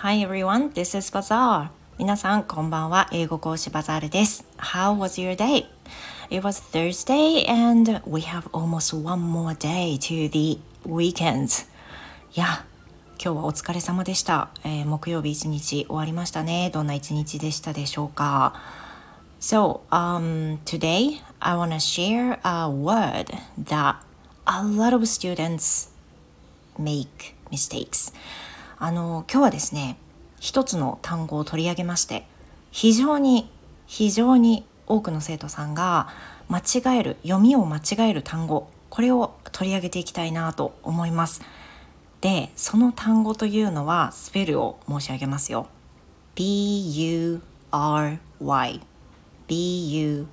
Hi everyone, this is Bazaar. 皆さん、こんばんは。英語講師バザールです。How was your day? It was Thursday and we have almost one more day to the weekend. いや、今日はお疲れ様でした。えー、木曜日一日終わりましたね。どんな一日でしたでしょうか So, um, today I want to share a word that a lot of students make mistakes あの今日はですね一つの単語を取り上げまして非常に非常に多くの生徒さんが間違える読みを間違える単語これを取り上げていきたいなと思います。でその単語というのはスペルを申し上げますよ。B-U-R-Y B-U-R-Y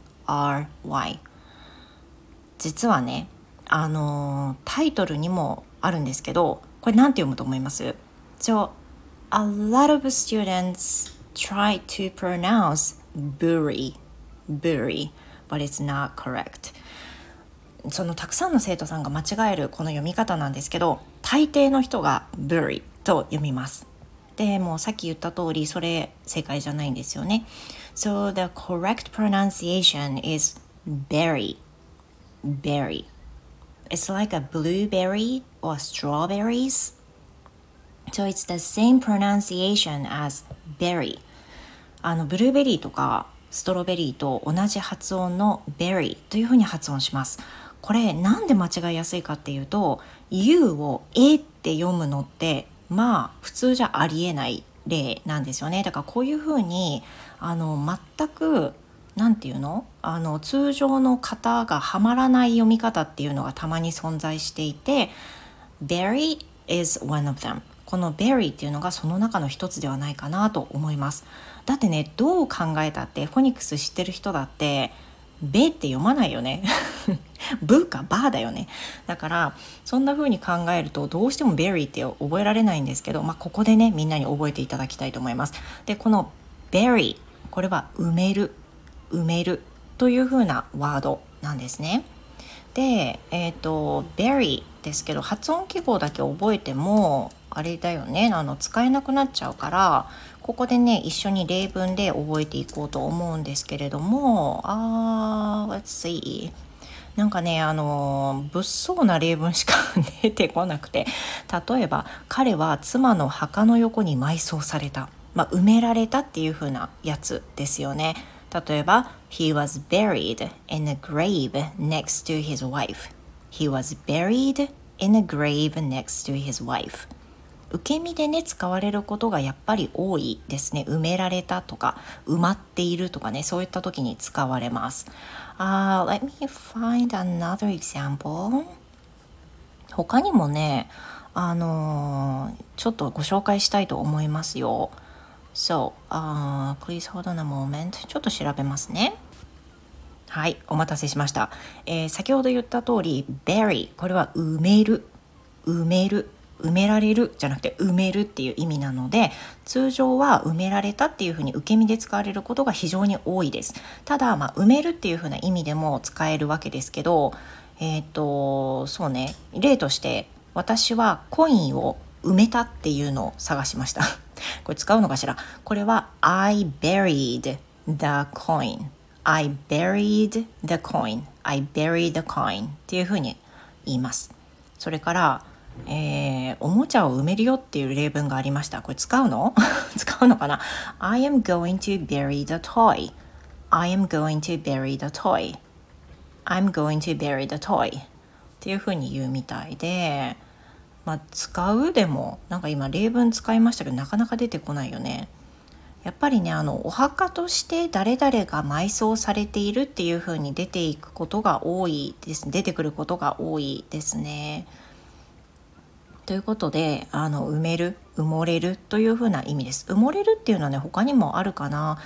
実はねあのタイトルにもあるんですけどこれ何て読むと思います？So a lot of students try to pronounce bury bury but it's not correct そのたくさんの生徒さんが間違えるこの読み方なんですけど大抵の人が bury と読みますでもさっき言った通りそれ正解じゃないんですよね So the correct pronunciation is berry berry It's like a blueberry or strawberries. So it's the same pronunciation as berry. あのブルーベリーとかストロベリーと同じ発音の berry というふうに発音します。これなんで間違いやすいかっていうと U を A って読むのってまあ普通じゃありえない例なんですよね。だからこういうふうにあの全く何て言うの？あの通常の型がはまらない読み方っていうのがたまに存在していて Berry is one of them この Berry っていうのがその中の一つではないかなと思います。だってねどう考えたってフォニックス知ってる人だってベって読まないよね。ブーかバーだよね。だからそんな風に考えるとどうしても bury って覚えられないんですけど、まあ、ここでねみんなに覚えていただきたいと思います。でこの bury これは埋める埋めるというふうなワードなんですね。で、えっ、ー、と bury ですけど発音記号だけ覚えてもあれだよねあの使えなくなっちゃうからここでね一緒に例文で覚えていこうと思うんですけれどもあー let's see なんかねあの物騒な例文しか出てこなくて。例えば彼は妻の墓の横に埋葬された、まあ、埋められたっていう風なやつですよね。例えば He was buried in a grave next to his wife He was buried in a grave next to his wife 受け身でね使われることがやっぱり多いですね埋められたとか埋まっているとかねそういった時に使われます、uh, Let me find another example 他にもねあのー、ちょっとご紹介したいと思いますよ So, uh, please hold on a moment. ちょっと調べますね。はい、お待たせしました。えー、先ほど言った通り、bury これは埋める、埋める、埋められる。じゃなくて埋めるっていう意味なので通常は埋められたっていうふうに受け身で使われることが非常に多いです。ただ、まあ、埋めるっていうふうな意味でも使えるわけですけどえっ、とそうね。例として私はコインを埋めたっていうのを探しました。これ使うのかしらこれは I buried the coin I buried the coin I buried the coin っていうふうに言いますそれからえー、おもちゃを埋めるよっていう例文がありました。これ使うの使うのかな ?I am going to bury the toy. I am going to bury the toy. I'm going to bury the toy. っていうふうに言うみたいで、まあ、使うでもなんか今例文使いましたけどなかなか出てこないよね。やっぱりねあのお墓として誰々が埋葬されているっていう風に出ていくことが多いです出てくることが多いですね。ということであの埋める埋もれるというふうな意味です。埋もれるっていうのはね他にもあるかな。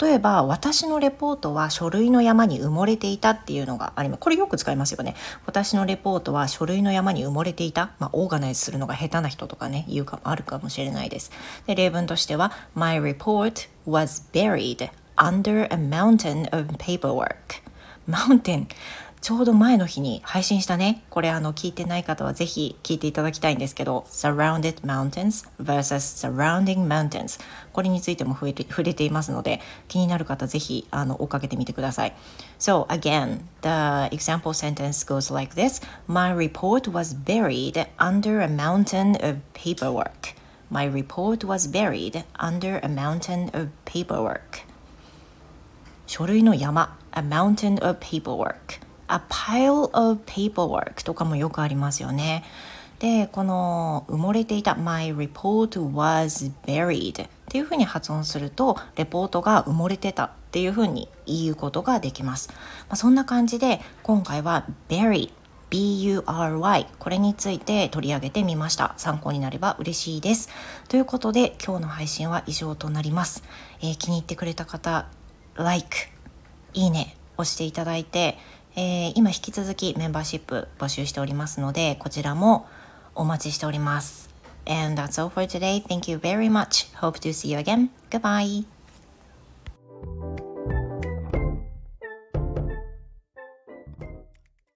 例えば私のレポートは書類の山に埋もれていたっていうのがあります。これよく使いますよね。私のレポートは書類の山に埋もれていた。まあオーガナイズするのが下手な人とかね言うかもあるかもしれないです。で例文としては My report was buried under a mountain of paperwork mountain ちょうど前の日に配信したね。これあの聞いてない方はぜひ聞いていただきたいんですけど、Surrounded Mountains vs Surrounding Mountains。これについても触れ触れていますので、気になる方ぜひあの追っかけてみてください。So again, the example sentence goes like this. My report was buried under a mountain of paperwork. My report was buried under a mountain of paperwork. 書類の山 a mountain of paperwork a pile of paperwork とかもよくありますよね。でこの埋もれていた my report was buried っていうふうに発音するとレポートが埋もれてたっていうふうに言うことができます、まあ、そんな感じで今回は bury BURY これについて取り上げてみました。参考になれば嬉しいです。ということで今日の配信は以上となります、えー、気に入ってくれた方 Like いいね押していただいて、えー、今引き続きメンバーシップ募集しておりますのでこちらもお待ちしております And that's all for today. Thank you very much. Hope to see you again. Goodbye.